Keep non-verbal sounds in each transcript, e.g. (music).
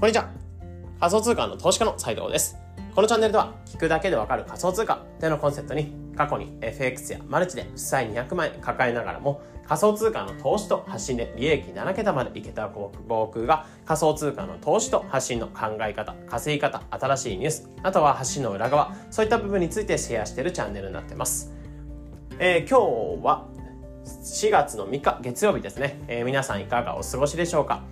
こんにちは。仮想通貨の投資家の斉藤です。このチャンネルでは、聞くだけでわかる仮想通貨っていうのコンセプトに、過去に FX やマルチで負債200万円抱えながらも、仮想通貨の投資と発信で利益7桁までいけた僕が、仮想通貨の投資と発信の考え方、稼ぎ方、新しいニュース、あとは発信の裏側、そういった部分についてシェアしているチャンネルになってます。えー、今日は4月の3日月曜日ですね、えー、皆さんいかがお過ごしでしょうか？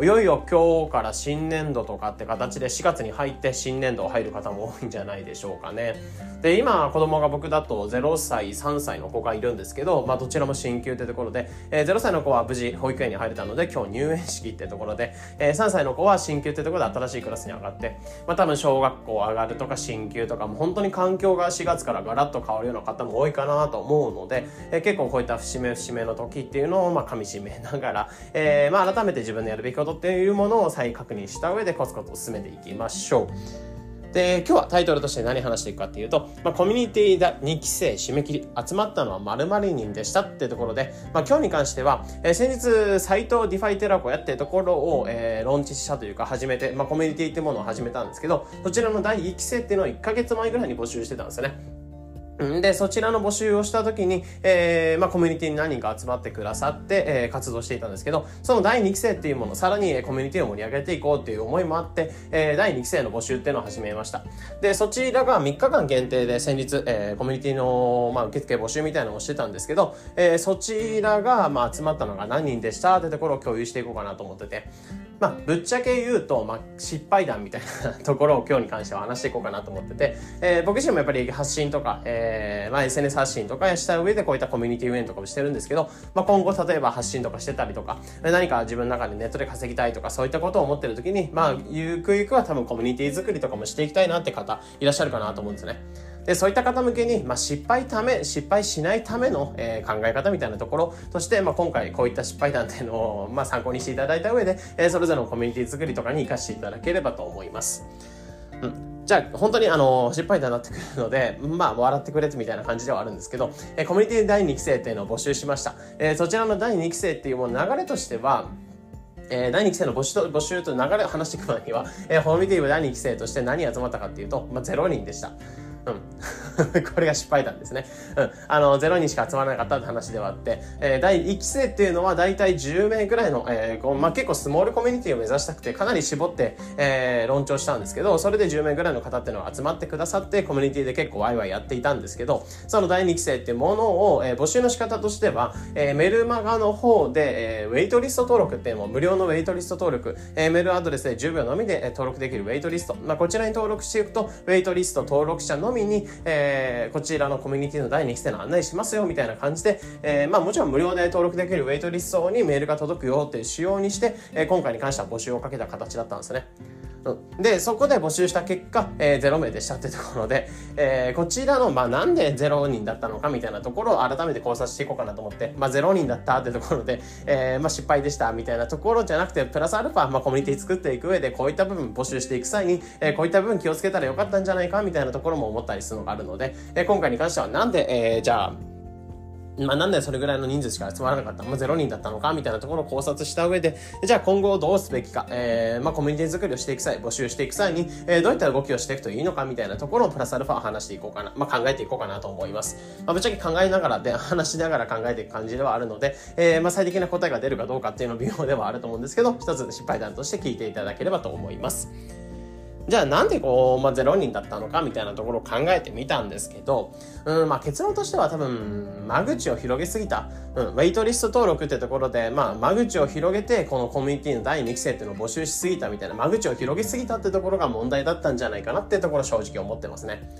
いよいよ今日から新年度とかって形で4月に入って新年度入る方も多いんじゃないでしょうかね。で、今子供が僕だと0歳、3歳の子がいるんですけど、まあどちらも進級ってところで、えー、0歳の子は無事保育園に入れたので今日入園式ってところで、えー、3歳の子は進級ってところで新しいクラスに上がって、まあ多分小学校上がるとか進級とかも本当に環境が4月からガラッと変わるような方も多いかなと思うので、えー、結構こういった節目節目の時っていうのをまあ噛み締めながら、えー、まあ改めて自分のやるべきことっていうものを再確認した上でコツコツ進めていきましょう。で、今日はタイトルとして何話していくかっていうと、まあ、コミュニティ第2期生締め切り集まったのは〇〇人でしたっていうところで、まあ、今日に関しては、えー、先日サイト DeFi 寺子屋ってところを、えー、ローンチしたというか始めて、まあ、コミュニティってものを始めたんですけど、そちらの第1期生っていうのを1ヶ月前ぐらいに募集してたんですよね。で、そちらの募集をした時に、えー、まあ、コミュニティに何人か集まってくださって、えー、活動していたんですけど、その第2期生っていうもの、さらにコミュニティを盛り上げていこうっていう思いもあって、えー、第2期生の募集っていうのを始めました。で、そちらが3日間限定で先日、えー、コミュニティの、まあ、受付募集みたいなのをしてたんですけど、えー、そちらが、まあ、集まったのが何人でしたってところを共有していこうかなと思ってて、まあ、ぶっちゃけ言うと、まあ、失敗談みたいなところを今日に関しては話していこうかなと思ってて、えー、僕自身もやっぱり発信とか、えー、まあ、SNS 発信とかした上でこういったコミュニティ運営とかもしてるんですけど、まあ、今後例えば発信とかしてたりとか、何か自分の中でネットで稼ぎたいとか、そういったことを思ってる時に、まあ、ゆくゆくは多分コミュニティ作りとかもしていきたいなって方、いらっしゃるかなと思うんですね。で、そういった方向けに、まあ、失敗ため、失敗しないための、えー、考え方みたいなところとして、まあ、今回こういった失敗談っていうのを、まあ、参考にしていただいた上で、えー、それぞれのコミュニティ作りとかに活かしていただければと思います。うん。じゃあ、本当にあの、失敗談になってくるので、まあ、笑ってくれてみたいな感じではあるんですけど、え、コミュニティ第2期生っていうのを募集しました。え、そちらの第2期生っていうもの流れとしては、えー、第2期生の募集と、募集と流れを話していく前には、えー、コミュニティ第2期生として何集まったかっていうと、まあ、0人でした。(laughs) これが失敗談ですね。うん。あの、0人しか集まらなかったって話ではあって、えー、第1期生っていうのは大体10名ぐらいの、えー、まあ、結構スモールコミュニティを目指したくて、かなり絞って、えー、論調したんですけど、それで10名ぐらいの方っていうのが集まってくださって、コミュニティで結構ワイワイやっていたんですけど、その第2期生っていうものを、えー、募集の仕方としては、えー、メルマガの方で、えー、ウェイトリスト登録っていうのも無料のウェイトリスト登録、えー、メールアドレスで10秒のみで登録できるウェイトリスト、まあ、こちらに登録していくと、ウェイトリスト登録者のみに、ええー、こちらのコミュニティの第2期生の案内しますよみたいな感じで、えー、まあもちろん無料で登録できるウェイトリストにメールが届くよっていう仕様にして、えー、今回に関しては募集をかけた形だったんですね。で、そこで募集した結果、えー、0名でしたってところで、えー、こちらの、まあ、なんで0人だったのかみたいなところを改めて考察していこうかなと思って、まあ、0人だったってところで、えー、まあ、失敗でしたみたいなところじゃなくて、プラスアルファ、まあ、コミュニティ作っていく上で、こういった部分募集していく際に、えー、こういった部分気をつけたらよかったんじゃないかみたいなところも思ったりするのがあるので、えー、今回に関してはなんで、えー、じゃあ、まあなんでそれぐらいの人数しか集まらなかったの、まあ、0人だったのかみたいなところを考察した上で、じゃあ今後どうすべきか、えー、まあコミュニティ作りをしていく際、募集していく際に、えー、どういった動きをしていくといいのかみたいなところをプラスアルファ話していこうかな、まあ考えていこうかなと思います。まあぶっちゃけ考えながらで、(laughs) 話しながら考えていく感じではあるので、えー、まあ最適な答えが出るかどうかっていうのは微妙ではあると思うんですけど、一つ失敗談として聞いていただければと思います。じゃあなんでこう、まあ、0人だったのかみたいなところを考えてみたんですけど、うん、まあ結論としては多分、間口を広げすぎた。うん、ウェイトリスト登録ってところで、まあ間口を広げて、このコミュニティの第2期生っていうのを募集しすぎたみたいな、間口を広げすぎたってところが問題だったんじゃないかなってところ正直思ってますね。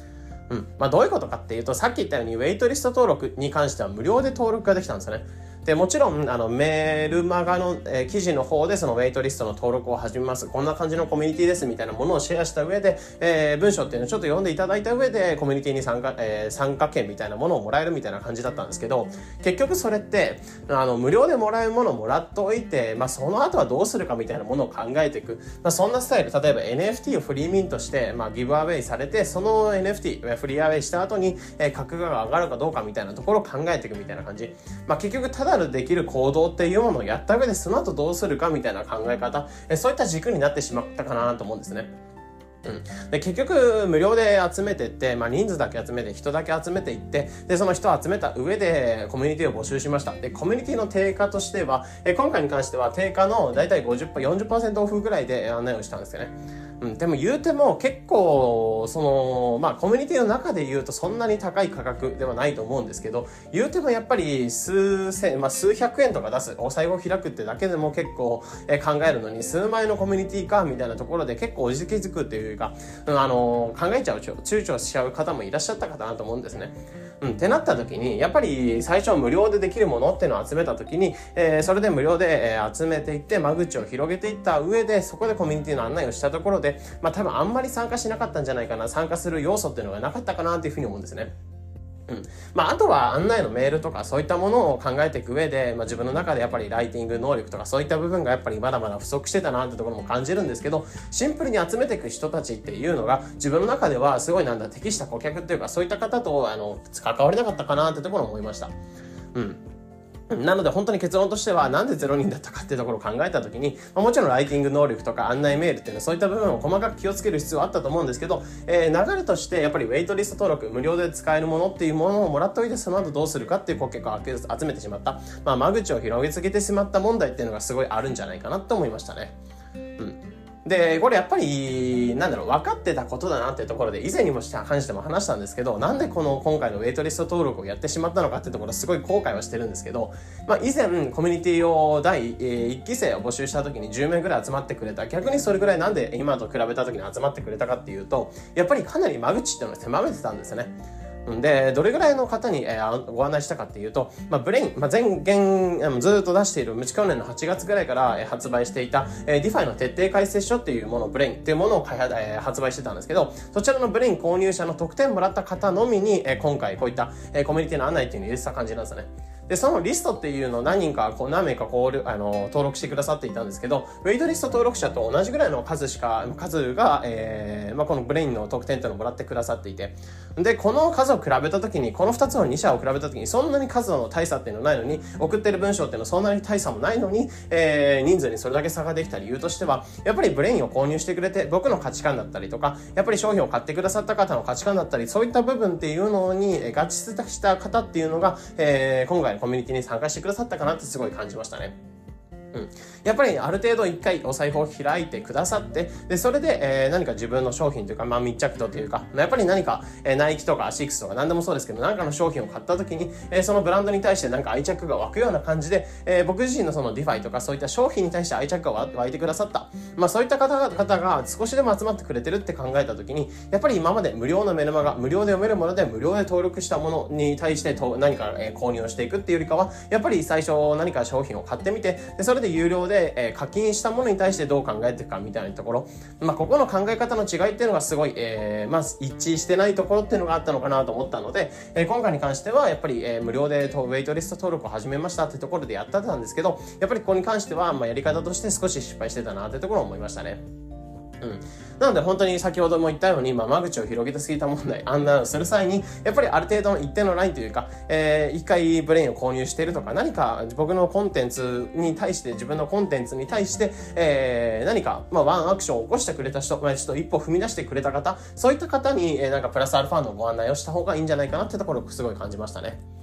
うん。まあどういうことかっていうと、さっき言ったようにウェイトリスト登録に関しては無料で登録ができたんですよね。で、もちろん、あの、メールマガの、えー、記事の方でそのウェイトリストの登録を始めます。こんな感じのコミュニティですみたいなものをシェアした上で、えー、文章っていうのをちょっと読んでいただいた上で、コミュニティに参加、えー、参加券みたいなものをもらえるみたいな感じだったんですけど、結局それって、あの、無料でもらえるものをもらっておいて、まあ、その後はどうするかみたいなものを考えていく。まあ、そんなスタイル、例えば NFT をフリーミントして、まあ、ギブアウェイされて、その NFT、フリーアウェイした後に、えー、格が上がるかどうかみたいなところを考えていくみたいな感じ。まあ、結局、ただなるできる行動っていうものをやった上でその後どうするかみたいな考え方、えそういった軸になってしまったかなと思うんですね。うん、で結局無料で集めてって、まあ、人数だけ集めて人だけ集めていってでその人を集めた上でコミュニティを募集しました。でコミュニティの定価としてはえ今回に関しては定価の大体 50%40% オフぐらいで案内をしたんですよね。うん、でも言うても結構そのまあコミュニティの中で言うとそんなに高い価格ではないと思うんですけど言うてもやっぱり数千、まあ、数百円とか出すお財布を開くってだけでも結構、え考えるのに数万円のコミュニティかみたいなところで結構おじけづくっていうか、うん、あの考えちゃう躊躇しちゃう方もいらっしゃったかなと思うんですね。うん、ってなった時に、やっぱり最初無料でできるものっていうのを集めた時に、えー、それで無料で、え、集めていって、間口を広げていった上で、そこでコミュニティの案内をしたところでで、まあ多分あんまり参加しなかったんじゃないかな、参加する要素っていうのがなかったかなっていうふうに思うんですね。うん。まあ、あとは案内のメールとかそういったものを考えていく上で、まあ、自分の中でやっぱりライティング能力とかそういった部分がやっぱりまだまだ不足してたなってところも感じるんですけど、シンプルに集めていく人たちっていうのが自分の中ではすごいなんだ適した顧客っていうかそういった方とあの関われなかったかなってところを思いました。うん。なので本当に結論としてはなんで0人だったかっていうところを考えた時に、まあ、もちろんライティング能力とか案内メールっていうのはそういった部分を細かく気をつける必要はあったと思うんですけど、えー、流れとしてやっぱりウェイトリスト登録無料で使えるものっていうものをもらっておいてその後どうするかっていう顧客を集めてしまった、まあ、間口を広げすぎてしまった問題っていうのがすごいあるんじゃないかなと思いましたね。うんで、これやっぱり、なんだろう、分かってたことだなっていうところで、以前にも関しても話したんですけど、なんでこの今回の waitlist 登録をやってしまったのかっていうところ、すごい後悔はしてるんですけど、まあ以前、コミュニティを第1期生を募集した時に10名ぐらい集まってくれた。逆にそれぐらいなんで今と比べた時に集まってくれたかっていうと、やっぱりかなり間口っていうのを狭めてたんですよね。で、どれぐらいの方に、えー、ご案内したかっていうと、まあ、ブレイン、まあ、前言、ずっと出している、無知去年の8月ぐらいから、えー、発売していた、えー、DeFi の徹底解説書っていうもの、ブレインっていうものを開発、えー、発売してたんですけど、そちらのブレイン購入者の特典もらった方のみに、えー、今回こういった、えー、コミュニティの案内っていうのを入れてた感じなんですよね。で、そのリストっていうのを何人か、こう何名かこう、あの、登録してくださっていたんですけど、 waitlist 登録者と同じぐらいの数しか、数が、えー、まあ、このブレインの特典っていうのをもらってくださっていて、で、この数を比べたときに、この2つの2者を比べたときに、そんなに数の大差っていうのないのに、送ってる文章っていうのはそんなに大差もないのに、えー、人数にそれだけ差ができた理由としては、やっぱりブレインを購入してくれて、僕の価値観だったりとか、やっぱり商品を買ってくださった方の価値観だったり、そういった部分っていうのに合致した方っていうのが、えー、今回のコミュニティに参加してくださったかなってすごい感じましたね。うん。やっぱりある程度一回お財布を開いてくださって、で、それで、えー、何か自分の商品というか、まあ密着度というか、やっぱり何か、えー、ナイキとかアシックスとか何でもそうですけど、何かの商品を買った時に、えー、そのブランドに対して何か愛着が湧くような感じで、えー、僕自身のその DeFi とかそういった商品に対して愛着が湧いてくださった。まあそういった方々が少しでも集まってくれてるって考えた時に、やっぱり今まで無料のメルマガ、無料で読めるもので無料で登録したものに対してと何か、えー、購入をしていくっていうよりかは、やっぱり最初何か商品を買ってみて、でそれで有料で、えー、課金したものに対してどう考えていくかみたいなところ、まあ、ここの考え方の違いっていうのがすごい、えー、まあ、一致してないところっていうのがあったのかなと思ったので、えー、今回に関してはやっぱり、えー、無料でウェイトリスト登録を始めましたってところでやったんですけど、やっぱりここに関しては、まあ、やり方として少し失敗してたなってところを思いましたね。うん。なので本当に先ほども言ったように、まあ、間口を広げてすぎた問題、案内をする際に、やっぱりある程度の一定のラインというか、えー、一回ブレインを購入しているとか、何か僕のコンテンツに対して、自分のコンテンツに対して、えー、何か、まあ、ワンアクションを起こしてくれた人、まあ、ちょっと一歩踏み出してくれた方、そういった方に、えー、なんかプラスアルファのご案内をした方がいいんじゃないかなってところをすごい感じましたね。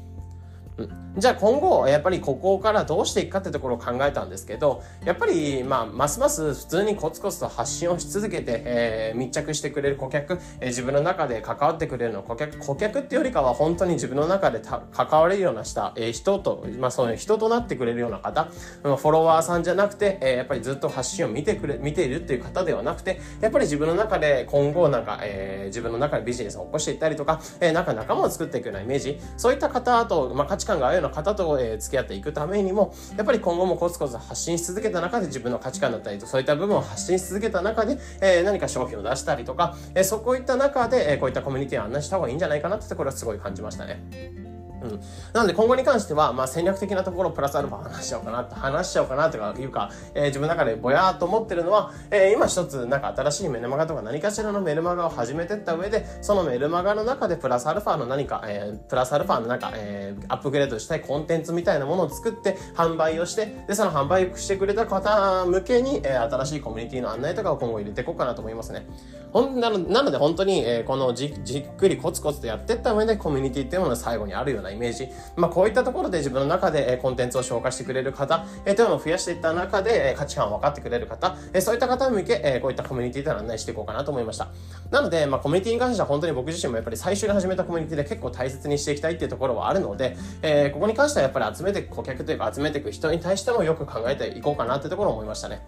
じゃあ今後、やっぱりここからどうしていくかってところを考えたんですけど、やっぱり、まあ、ますます普通にコツコツと発信をし続けて、えー、密着してくれる顧客、えー、自分の中で関わってくれるの顧客、顧客っていうよりかは本当に自分の中で関われるようなした、えー、人と、まあ、そういう人となってくれるような方、フォロワーさんじゃなくて、えー、やっぱりずっと発信を見てくれ、見ているっていう方ではなくて、やっぱり自分の中で今後なんか、えー、自分の中でビジネスを起こしていったりとか、えー、なんか仲間を作っていくようなイメージ、そういった方と、まあ、価値観が合うような方とと、え付き合っていくためにも、やっぱり今後もコツコツ発信し続けた中で自分の価値観だったりと、そういった部分を発信し続けた中で、え何か商品を出したりとか、えそういった中で、えこういったコミュニティを案内した方がいいんじゃないかなってところはすごい感じましたね。うん。なので今後に関しては、まあ戦略的なところプラスアルファ話しちゃおうかなと、話しちゃおうかなとかいうか、えー、自分の中でぼやーっと思ってるのは、えー、今一つなんか新しいメルマガとか何かしらのメルマガを始めてった上で、そのメルマガの中でプラスアルファの何か、えー、プラスアルファのなんか、えー、アップグレードしたいコンテンツみたいなものを作って販売をして、で、その販売してくれた方向けに、えー、新しいコミュニティの案内とかを今後入れていこうかなと思いますね。ほんなのなので本当に、えー、このじじっくりコツコツとやってった上でコミュニティっていうものが最後にあるようなイメージ。まあこういったところで自分の中で、コンテンツを消化してくれる方、えー、というのを増やしていった中で、価値観を分かってくれる方、え、そういった方向け、え、こういったコミュニティと案内していこうかなと思いました。なので、まあコミュニティに関しては本当に僕自身もやっぱり最初に始めたコミュニティで結構大切にしていきたいっていうところはあるので、えー、ここに関してはやっぱり集めていく顧客というか集めていく人に対してもよく考えていこうかなっていうところを思いましたね。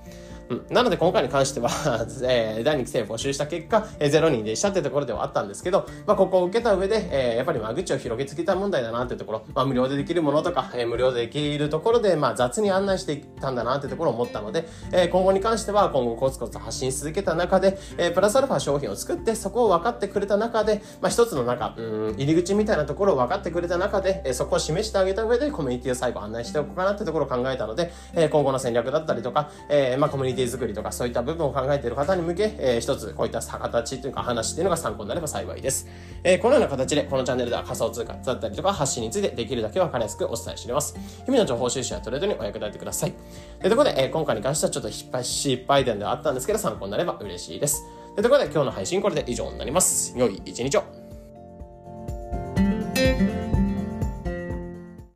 うん、なので今回に関しては (laughs) えー、第2期生募集した結果、えー、0人でしたってところではあったんですけど、まあ、ここを受けた上で、えー、やっぱり間口を広げつけた問題だなっていうところ、まあ、無料でできるものとか、えー、無料でできるところで、まあ、雑に案内していったんだなっていうところを思ったので、えー、今後に関しては今後コツコツ発信し続けた中で、えー、プラスアルファ商品を作ってそこを分かってくれた中で、まあ、一つのなんか、うん、入り口みたいなところを分かってくれた中で、えー、そこを示してあげた上でコミュニティを最後案内しておこうかなってところを考えたので、えー、今後の戦略だったりとか、えー、まあ、コミュニティ作りとかそういった部分を考えている方に向け、えー、一つこういった形というか話っていうのが参考になれば幸いです。えー、このような形でこのチャンネルでは仮想通貨だったりとか発信についてできるだけ分かりやすくお伝えしております。日々の情報収集やトレードにお役立てください。というところで、えー、今回に関してはちょっと失敗失敗点ではあったんですけど参考になれば嬉しいです。というところで今日の配信これで以上になります。良い一日を。